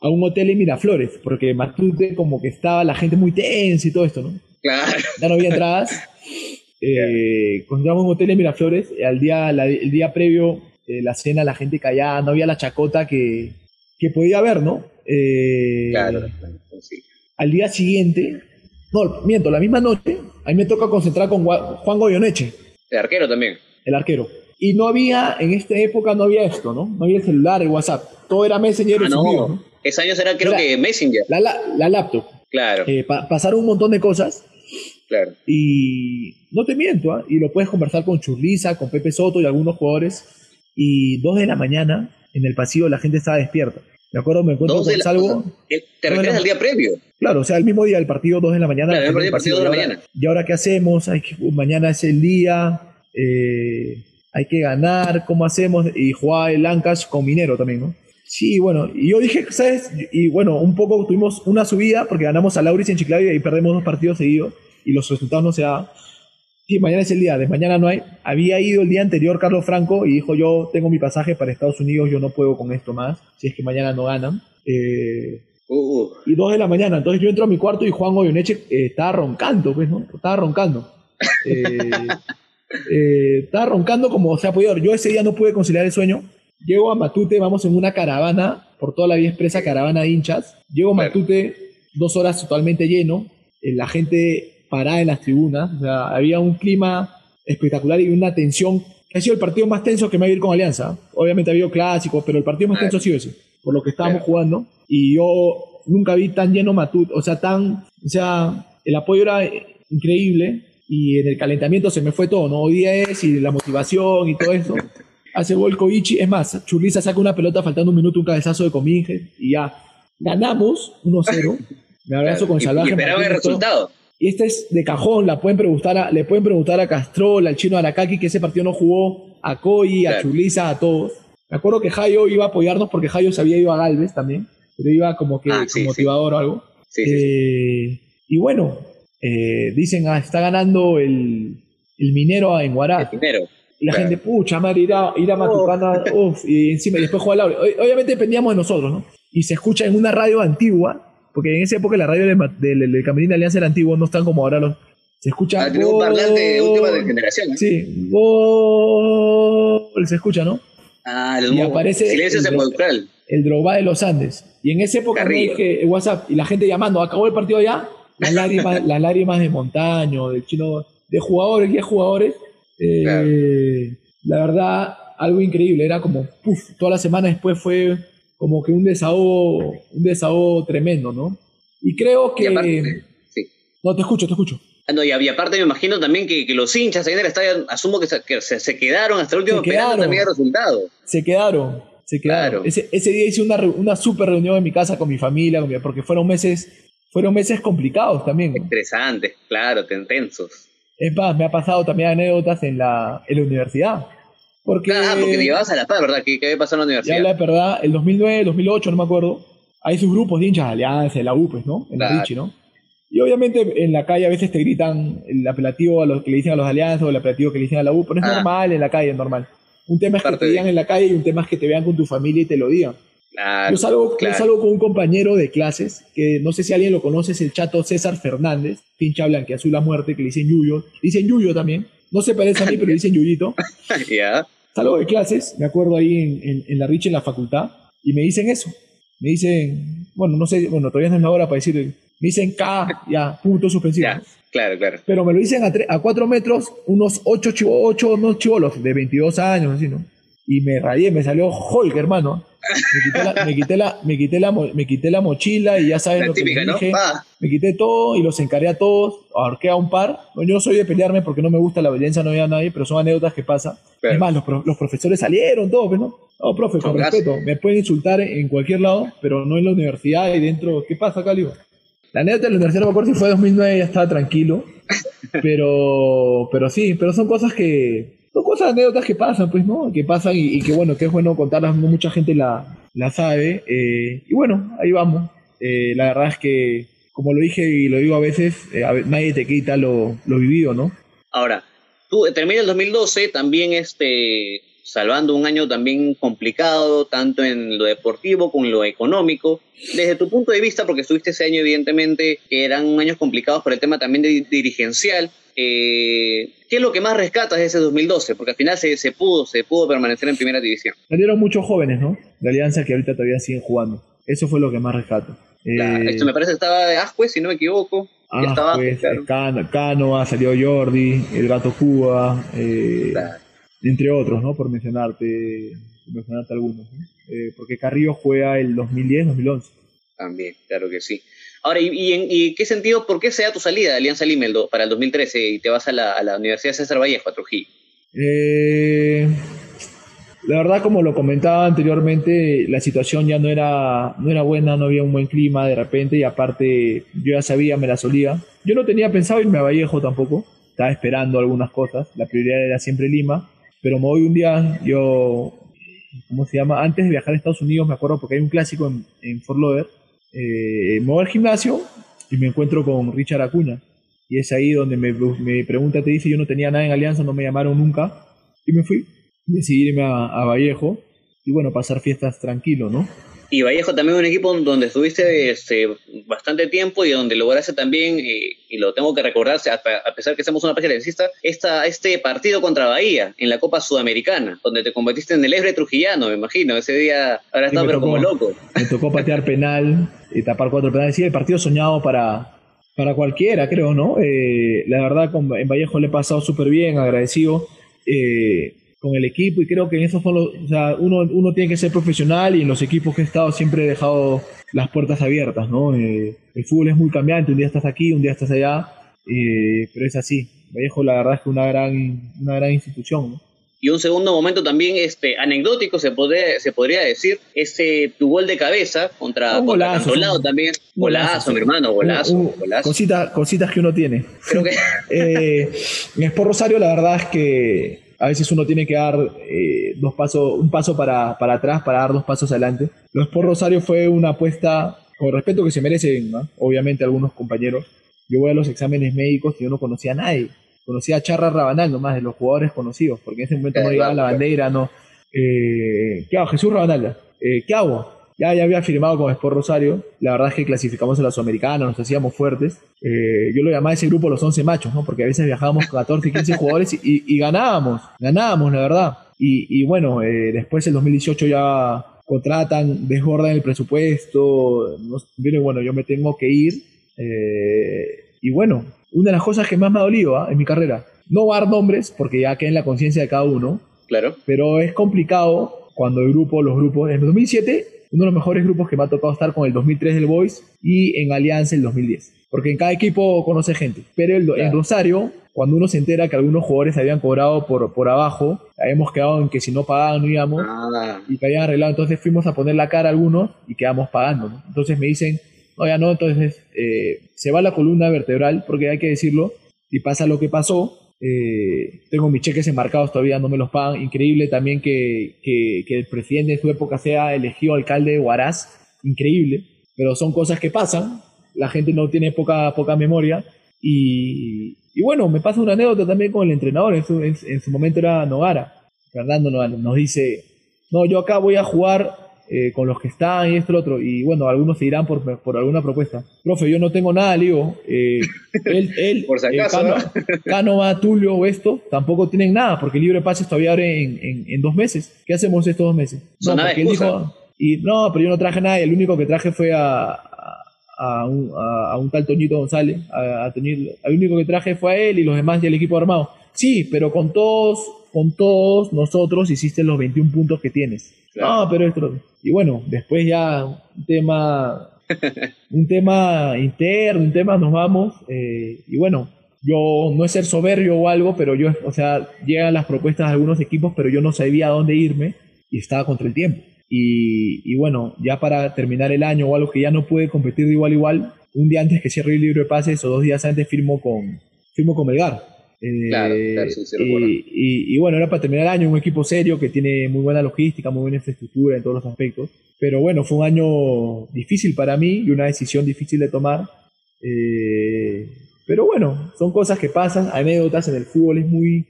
a un hotel en Miraflores, porque Matute como que estaba la gente muy tensa y todo esto, ¿no?
Claro.
Ya no había entradas. Eh, encontramos un hotel en Miraflores, eh, al día, el día previo, eh, la cena, la gente callada, no había la chacota que, que podía haber, ¿no?
Eh, claro, sí.
Al día siguiente, no, miento, la misma noche, a mí me toca concentrar con Juan Goyoneche.
El arquero también.
El arquero. Y no había, en esta época no había esto, ¿no? No había el celular, el WhatsApp. Todo era Messenger
ah, no. Ese año era creo que Messenger.
La, la, laptop.
Claro.
pasaron un montón de cosas
Claro.
Y no te miento, ¿ah? y lo puedes conversar con Churliza, con Pepe Soto y algunos jugadores. Y dos de la mañana, en el pasillo, la gente estaba despierta. Me acuerdo, me encuentro con Salvo.
¿Te refieres al día previo?
Claro, o sea, el mismo día del partido, dos de la mañana.
Claro, el partido, de la mañana.
¿Y ahora qué hacemos? Hay que, mañana es el día, eh, hay que ganar, ¿cómo hacemos? Y jugar el Ancash con Minero también, ¿no? Sí, bueno, y yo dije, ¿sabes? Y bueno, un poco tuvimos una subida porque ganamos a Lauris en Chiclayo y perdemos dos partidos seguidos y los resultados no se daban. Sí, mañana es el día, de mañana no hay. Había ido el día anterior Carlos Franco y dijo yo tengo mi pasaje para Estados Unidos, yo no puedo con esto más, si es que mañana no ganan. Eh, uh, uh. Y dos de la mañana, entonces yo entro a mi cuarto y Juan Goyoneche eh, estaba roncando, pues, ¿no? Estaba roncando. Eh, estaba roncando como se ha podido. Yo ese día no pude conciliar el sueño. Llego a Matute, vamos en una caravana, por toda la vía expresa, caravana de hinchas. Llego a Matute, dos horas totalmente lleno. La gente parada en las tribunas. O sea, había un clima espectacular y una tensión. Ha sido el partido más tenso que me ha ido con Alianza. Obviamente ha habido clásicos, pero el partido más tenso ha sido ese, por lo que estábamos jugando. Y yo nunca vi tan lleno Matut, o sea, tan, o sea, el apoyo era increíble y en el calentamiento se me fue todo, ¿no? Hoy día es y la motivación y todo eso. Hace gol Koichi, es más, Churliza saca una pelota faltando un minuto, un cabezazo de Cominge y ya ganamos 1-0. Me abrazo con Salvaje.
Y el resultado.
Y este es de cajón, la pueden preguntar a, le pueden preguntar a Castrol, al chino Aracaki, que ese partido no jugó, a Koi, a Chuliza, a todos. Me acuerdo que Jayo iba a apoyarnos porque Jayo se había ido a Galvez también, pero iba como que ah, motivador o algo. Eh, y bueno, eh, dicen, ah, está ganando el, el minero en Guará.
El minero.
Y la gente, pucha madre, ir a, ir a Matucana, y encima, y después juega Laura. Obviamente dependíamos de nosotros, ¿no? Y se escucha en una radio antigua, porque en esa época la radio del, del, Camerino de Alianza era antiguo, no están como ahora los. Se escucha.
Ah, un parlante última de generación. ¿eh?
Sí, gol. Se escucha, ¿no?
Ah, el y aparece silencio el, sepulcral.
El Drogba de los Andes. Y en esa época dije WhatsApp y la gente llamando, acabó el partido ya. Las lágrimas, las lágrimas de Montaño, del chino, de jugadores y jugadores. Eh, la verdad, algo increíble. Era como, puff, toda la semana después fue como que un desahogo, un desahogo tremendo, ¿no? Y creo que...
sí.
No, te escucho, te escucho.
Ah, no, y, aparte me imagino también que, los hinchas ahí en el estadio, asumo que se, se, quedaron hasta el último esperando también el resultado.
Se quedaron, se quedaron. Ese, ese, día hice una, una super reunión en mi casa con mi familia, porque fueron meses, fueron meses complicados también. ¿no?
Estresantes, claro, tensos.
Es más, me ha pasado también anécdotas en la, en la universidad. Porque,
ah, porque te llevabas a la paz, ¿verdad? ¿Qué, había pasado en la universidad?
Ya la verdad, el 2009, 2008, no me acuerdo, hay sus grupos de hinchas de Alianza, de la U, pues, ¿no? En la Richie, ¿no? Y obviamente en la calle a veces te gritan el apelativo a los que le dicen a los alianzas o el apelativo que le dicen a la U, pero es ah. normal en la calle, es normal. Un tema es que te digan en la calle y un tema es que te vean con tu familia y te lo digan. Yo, salgo, salgo con un compañero de clases, que no sé si alguien lo conoce, es el chato César Fernández, pincha blanqueazul a muerte, que le dicen Yuyo. Dicen Yuyo también. No se parece a mí, pero le dicen Yuyito. Ya. Salgo de clases, me acuerdo ahí en, en, la Rich, en la facultad, y me dicen eso. Me dicen, bueno, no sé, bueno, todavía no es la hora para decir, me dicen K, ya, punto suspensivo.
claro, claro.
Pero me lo dicen a, a cuatro metros, unos ocho, chivo, ocho unos chivolos de 22 años, así, ¿no? Y me rayé, me salió Hulk, hermano. Me quité la, me quité la, me quité la, mochila y ya saben lo que me dije. Me quité todo y los encaré a todos, ahorqué a un par. yo soy de pelearme porque no me gusta la violencia, no había a nadie, pero son anécdotas que pasan. Es más, los, los, profesores salieron, todos, pues, ¿no? No, profe, con respeto, me pueden insultar en cualquier lado, pero no en la universidad y dentro. ¿Qué pasa, Calio? La anécdota de la universidad, no me acuerdo si fue 2009, ya estaba tranquilo. pero, pero sí, pero son cosas que, son cosas, anécdotas que pasan, pues, ¿no? Que pasan y, que bueno, que es bueno contarlas, no mucha gente la, la sabe. Eh, y bueno, ahí vamos. Eh, la verdad es que, como lo dije y lo digo a veces, eh, nadie te quita lo, lo vivido, ¿no?
Ahora, tú termina el 2012, también este, salvando un año también complicado, tanto en lo deportivo como en lo económico. Desde tu punto de vista, porque estuviste ese año, evidentemente, que eran años complicados por el tema también de dirigencial, eh, ¿qué es lo que más rescatas de ese 2012? Porque al final se, se, pudo, se pudo permanecer en primera división.
Salieron muchos jóvenes, ¿no? De Alianza que ahorita todavía siguen jugando. Eso fue lo que más rescato.
Eh, esto me parece que estaba de Ascue, si no me equivoco.
Ascue, Cano, Cano, salió Jordi, el Gato Cuba. Eh, entre otros, ¿no? Por mencionarte, mencionarte algunos, eh, porque Carrillo juega el 2010-2011.
También, claro que sí. Ahora, ¿y, en qué sentido, por qué se da tu salida de Alianza Lima para el 2013 y te vas a la, Universidad César Vallejo, a Trujillo?
Eh, la verdad, como lo comentaba anteriormente, la situación ya no era, no era buena, no había un buen clima de repente y aparte yo ya sabía, me la solía. Yo no tenía pensado irme a Vallejo tampoco, estaba esperando algunas cosas, la prioridad era siempre Lima pero me voy un día, yo, ¿cómo se llama? Antes de viajar a Estados Unidos, me acuerdo porque hay un clásico en, en Fort Lauderdale, eh, me voy al gimnasio y me encuentro con Richard Acuña. Y es ahí donde me, me, pregunta, te dice, yo no tenía nada en Alianza, no me llamaron nunca. Y me fui, decidí irme a, a Vallejo y bueno, pasar fiestas tranquilo, ¿no?
Y Vallejo también es un equipo donde estuviste este, bastante tiempo y donde lograste también, y, lo tengo que recordar, a, pesar que somos una página esta, este partido contra Bahía en la Copa Sudamericana, donde te convertiste en el Ebre Trujillano, me imagino. Ese día habrá estado pero como loco.
Me tocó patear penal y tapar cuatro penales. Sí, el partido soñado para, para cualquiera, creo, ¿no? Eh, la verdad, con, en Vallejo le he pasado súper bien, agradecido. Eh, con el equipo y creo que en eso son los, o sea, uno, uno tiene que ser profesional y en los equipos que he estado siempre he dejado las puertas abiertas, ¿no? Eh, el fútbol es muy cambiante, un día estás aquí, un día estás allá, eh, pero es así. Vallejo la verdad es que una gran, una gran institución,
Y un segundo momento también este, anecdótico, se podría, se podría decir, ese tu gol de cabeza contra, un golazo, también. Golazo, mi hermano, golazo.
cositas que uno tiene. Creo que... eh, en Sport Rosario la verdad es que a veces uno tiene que dar eh, dos pasos, un paso para, para, atrás para dar dos pasos adelante. Los por Rosario fue una apuesta con respeto que se merecen, obviamente, algunos compañeros. Yo voy a los exámenes médicos y yo no conocía a nadie. Conocía a Charra Rabanal nomás, de los jugadores conocidos, porque en ese momento no llegaba la bandera, no. Eh, ¿Qué hago? Jesús Rabanal. Eh, ¿Qué hago? Ya, ya había firmado con Sport Rosario. La verdad es que clasificamos a la Sudamericana, nos hacíamos fuertes. Eh, yo lo llamaba ese grupo los 11 machos, ¿no? Porque a veces viajábamos 14, 15 jugadores y, y, ganábamos, ganábamos, la verdad. Y, y bueno, eh, después el 2018 ya contratan, desbordan el presupuesto. No, bueno, yo me tengo que ir. Eh, y bueno, una de las cosas que más me ha dolido ¿ah? en mi carrera, no dar nombres porque ya queda en la conciencia de cada uno.
Claro.
Pero es complicado cuando el grupo, los grupos, en el 2007 uno de los mejores grupos que me ha tocado estar con el 2003 del Boys y en Alianza el 2010. Porque en cada equipo conoce gente. Pero en Rosario, cuando uno se entera que algunos jugadores habían cobrado por, por abajo, habíamos quedado en que si no pagaban no íbamos ah. y que habían arreglado. Entonces fuimos a poner la cara a algunos y quedamos pagando. Entonces me dicen, no, ya no, entonces eh, se va la columna vertebral, porque hay que decirlo, y pasa lo que pasó, eh, tengo mis cheques enmarcados todavía, no me los pagan. Increíble también que, que, el presidente de su época sea elegido alcalde de Huaraz. Increíble. Pero son cosas que pasan. la gente no tiene poca, poca memoria. Y, y bueno, me pasa una anécdota también con el entrenador, en su, en, su momento era Nogara. Fernando nos dice, no, yo acá voy a jugar eh, con los que están y esto y lo otro. Y bueno, algunos se irán por, por alguna propuesta. Profe, yo no tengo nada, digo. Eh, él, él
por si acaso,
Cánova, Tulio o esto, tampoco tienen nada, porque el libre pases todavía abre en, en, dos meses. ¿Qué hacemos estos dos meses?
No, porque él dijo,
y no, pero yo no traje nada, el único que traje fue a, a un, a, un, tal Toñito González, a, el único que traje fue a él y los demás y el equipo armado. Sí, pero con todos, con todos nosotros hiciste los 21 puntos que tienes. No, pero esto. Y bueno, después ya un tema, un tema interno, un tema nos vamos. Eh, y bueno, yo no es ser soberbio o algo, pero yo, o sea, llegan las propuestas de algunos equipos, pero yo no sabía a dónde irme y estaba contra el tiempo. Y, bueno, ya para terminar el año o algo que ya no puede competir de igual a igual, un día antes que cierre el libro de pases o dos días antes firmo con, firmo con Melgar.
Eh, claro,
y, y, bueno, era para terminar el año, un equipo serio que tiene muy buena logística, muy buena infraestructura en todos los aspectos. Pero bueno, fue un año difícil para mí y una decisión difícil de tomar. Eh, pero bueno, son cosas que pasan, anécdotas en el fútbol, es muy,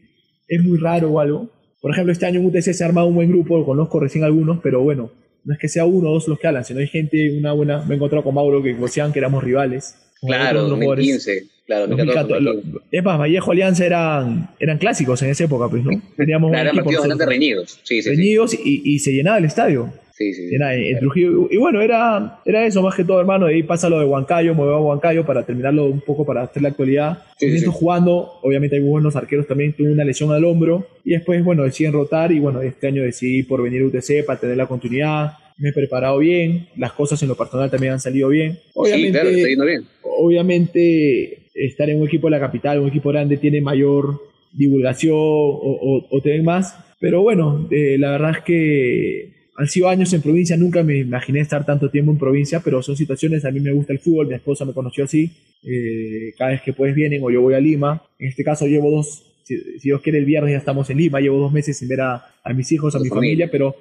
es muy raro o algo. Por ejemplo, este año en UTC se ha armado un buen grupo, conozco recién algunos, pero bueno, no es que sea uno o dos los que hablan, sino hay gente, una buena, me he encontrado con Mauro que decían que éramos rivales.
Claro, 2015, claro, 2014,
Es más, Vallejo Alianza eran, eran clásicos en esa época, pues, ¿no?
Teníamos claro, eran partidos bastante reñidos, sí, sí,
reñidos Y, y, se llenaba el estadio.
Sí, sí.
Y bueno, era, era eso más que todo, hermano. De ahí pasa lo de Huancayo, voy a Huancayo para terminarlo un poco, para hacer la actualidad. Sí, jugando, obviamente hay buenos arqueros también. Tuve una lesión al hombro y después, bueno, deciden rotar. Y bueno, este año decidí por venir a UTC para tener la continuidad. Me he preparado bien, las cosas en lo personal también han salido bien. Obviamente,
sí, está yendo bien.
Obviamente, estar en un equipo de la capital, un equipo grande, tiene mayor divulgación o, o, tener más. Pero bueno, eh, la verdad es que han sido años en provincia, nunca me imaginé estar tanto tiempo en provincia, pero son situaciones, a mí me gusta el fútbol, mi esposa me conoció así, eh, cada vez que pues vienen o yo voy a Lima, en este caso llevo dos, si, Dios quiere el viernes ya estamos en Lima, llevo dos meses sin ver a, mis hijos, a mi familia, pero,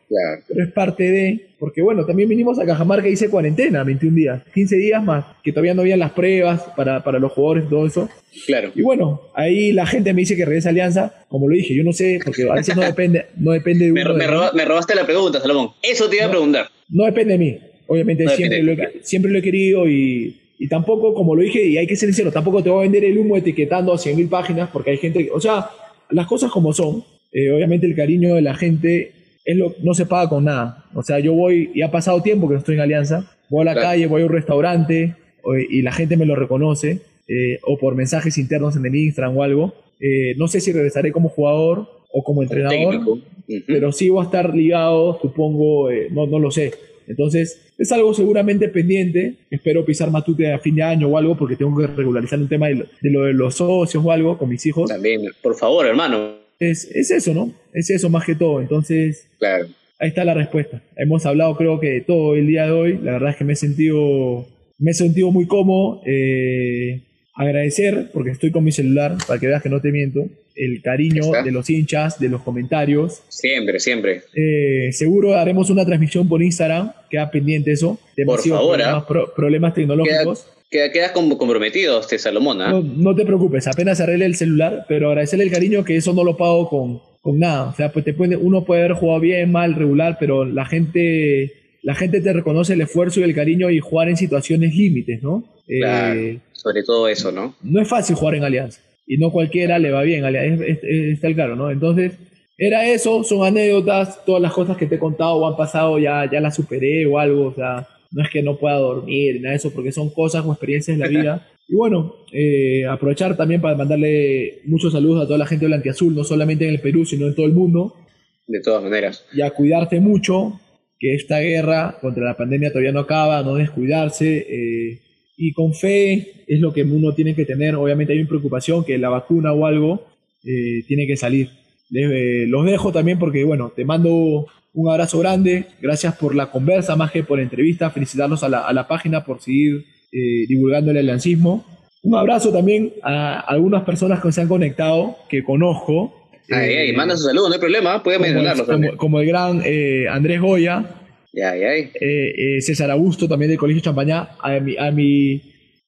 pero es parte de, porque bueno, también vinimos a Cajamarca, hice cuarentena, 21 días, 15 días más, que todavía no habían las pruebas para, para los jugadores, todo eso.
Claro.
Y bueno, ahí la gente me dice que regresa Alianza, como lo dije, yo no sé, porque a veces no depende, no depende de
me, me, robaste la pregunta, Salomón. Eso te iba a preguntar.
No depende de mí. Obviamente siempre, lo he, siempre lo he querido y, y tampoco, como lo dije, y hay que ser sincero, tampoco te voy a vender el humo etiquetando a 100.000 páginas, porque hay gente, o sea, las cosas como son, eh, obviamente el cariño de la gente es lo, no se paga con nada. O sea, yo voy, y ha pasado tiempo que no estoy en Alianza, voy a la calle, voy a un restaurante y la gente me lo reconoce, eh, o por mensajes internos en el Instagram o algo. Eh, no sé si regresaré como jugador o como entrenador, pero sí voy a estar ligado, supongo, no, no lo sé. Entonces, es algo seguramente pendiente. Espero pisar Matute a fin de año o algo, porque tengo que regularizar un tema de lo de, los socios o algo con mis hijos.
También, por favor, hermano.
Es, es eso, ¿no? Es eso más que todo. Entonces,
claro.
ahí está la respuesta. Hemos hablado, creo que todo el día de hoy. La verdad es que me he sentido, me he sentido muy cómodo. Eh, agradecer, porque estoy con mi celular, para que veas que no te miento, el cariño de los hinchas, de los comentarios.
Siempre, siempre.
Eh, seguro haremos una transmisión por Instagram, queda pendiente eso.
Por favor,
problemas, ¿ah? problemas tecnológicos.
Queda, quedas comprometido, este Salomón. ¿ah?
No, te preocupes, apenas arregle el celular, pero agradecerle el cariño que eso no lo pago con, con nada. O sea, pues te puede, uno puede haber jugado bien, mal, regular, pero la gente, la gente te reconoce el esfuerzo y el cariño y jugar en situaciones límites, ¿no?
Eh, sobre todo eso, ¿no?
No es fácil jugar en Alianza y no cualquiera le va bien, está el claro, ¿no? Entonces, era eso, son anécdotas, todas las cosas que te he contado o han pasado ya, ya las superé o algo, o sea, no es que no pueda dormir, nada de eso, porque son cosas o experiencias de la vida. Y bueno, eh, aprovechar también para mandarle muchos saludos a toda la gente blanquiazul, no solamente en el Perú, sino en todo el mundo.
De todas maneras.
Y a cuidarte mucho, que esta guerra contra la pandemia todavía no acaba, no descuidarse. Eh, y con fe es lo que uno tiene que tener. Obviamente hay una preocupación que la vacuna o algo eh, tiene que salir. Les, los dejo también porque, bueno, te mando un abrazo grande. Gracias por la conversa, más que por la entrevista. Felicitarlos a la, a la página por seguir eh, divulgando el lancismo. Un abrazo también a algunas personas que se han conectado, que conozco.
Ay, eh, manda su saludo, no hay problema, puede mencionarlos.
Como, como, el gran Andrés Goya,
ya, ya.
Eh, eh, César Augusto, también del Colegio Champañá, a mi, a mi,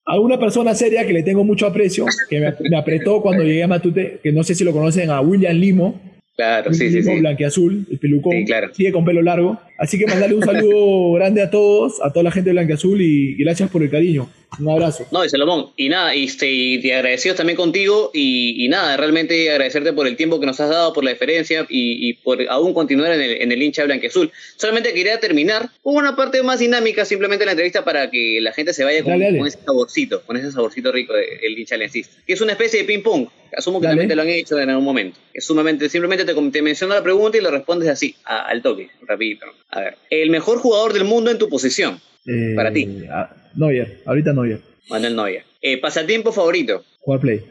a una persona seria que le tengo mucho aprecio, que me, me apretó cuando llegué a Matute, que no sé si lo conocen, a William Limo,
Claro, sí, sí, sí.
Blanquiazul, el pelucón.
Sí, claro.
Sigue con pelo largo. Así que mandarle un saludo grande a todos, a toda la gente de Blanquiazul y, y gracias por el cariño. Un abrazo.
No, y Salomón, y nada, y, este, y te agradecidos también contigo y, y nada, realmente agradecerte por el tiempo que nos has dado, por la diferencia y, por aún continuar en el, en el hincha blanqueazul. Solamente quería terminar con una parte más dinámica, simplemente en la entrevista para que la gente se vaya con,
Dale, dale.
con ese saborcito, con ese saborcito rico del hincha aliancista, que es una especie de ping-pong. Asumo que
Dale.
también te lo han hecho en algún momento. Es sumamente, simplemente te, te menciono la pregunta y lo respondes así, a- al toque, rapidito. A ver, el mejor jugador del mundo en tu posición,
Eh,
Para ti.
a- Neuer, ahorita Neuer.
Manuel Neuer. Eh, pasatiempo favorito,
Jugar Play.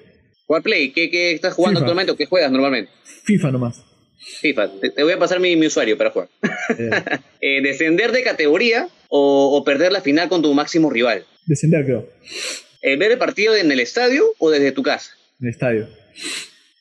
jugar Play. ¿Qué, qué estás jugando
FIFA.
actualmente o qué juegas normalmente?
FIFA nomás.
FIFA. Te, te voy a pasar mi, mi usuario para jugar.
Eh,
Eh, ¿Descender de categoría o, o perder la final con tu máximo rival?
descender, creo.
¿Ver el partido en el estadio o desde tu casa?
En el estadio.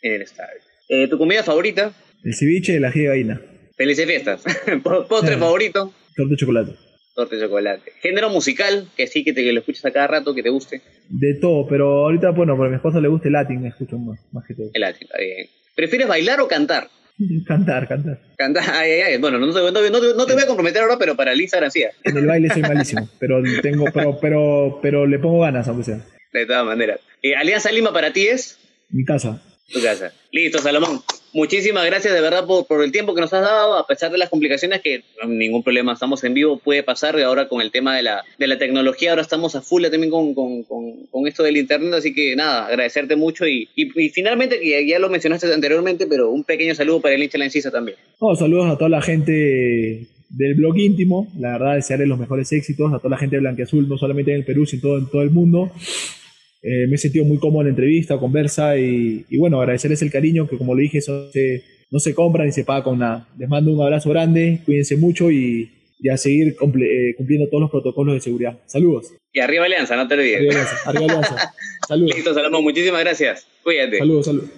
En el estadio. Eh, ¿Tu comida favorita?
El ceviche de la ají de gallina.
Felices fiestas. Po- Postre favorito,
Torta de chocolate.
torta de chocolate. Género musical, que sí que te que lo escuchas a cada rato, que te guste.
De todo, pero ahorita, bueno, porque a mi esposa le gusta el latín, me escucho más, más que todo.
El latín, está bien. ¿Prefieres bailar o cantar?
Cantar, cantar.
Cantar, ay, ay, ay. Bueno, no te, no te- no te- no te voy a comprometer ahora, pero para el Instagram sí.
En el baile soy malísimo, pero tengo, pero, pero, pero le pongo ganas, aunque sea.
De todas maneras. Eh, Alianza Lima para ti es
Mi casa.
Tu casa. Listo, Salomón. Muchísimas gracias de verdad por, por el tiempo que nos has dado, a pesar de las complicaciones que ningún problema, estamos en vivo, puede pasar, y ahora con el tema de la, de la tecnología, ahora estamos a full también con, con, con, esto del internet, así que nada, agradecerte mucho y, y, y finalmente, que ya, lo mencionaste anteriormente, pero un pequeño saludo para el hincha la Encisa también.
No, saludos a toda la gente del blog íntimo, la verdad desearles los mejores éxitos, a toda la gente de Blanquiazul, no solamente en el Perú, sino todo, en todo el mundo. Eh, me he sentido muy cómodo en la entrevista, conversa y, y bueno, agradecerles el cariño que como lo dije, eso se- no se compra ni se paga con nada. Les mando un abrazo grande, cuídense mucho y, y a seguir eh, cumpliendo todos los protocolos de seguridad. Saludos.
Y arriba Alianza, no te olvides.
Arriba Alianza. Arriba Alianza. Saludos.
Listo, Salomón, muchísimas gracias. Cuídate.
Saludos, saludos.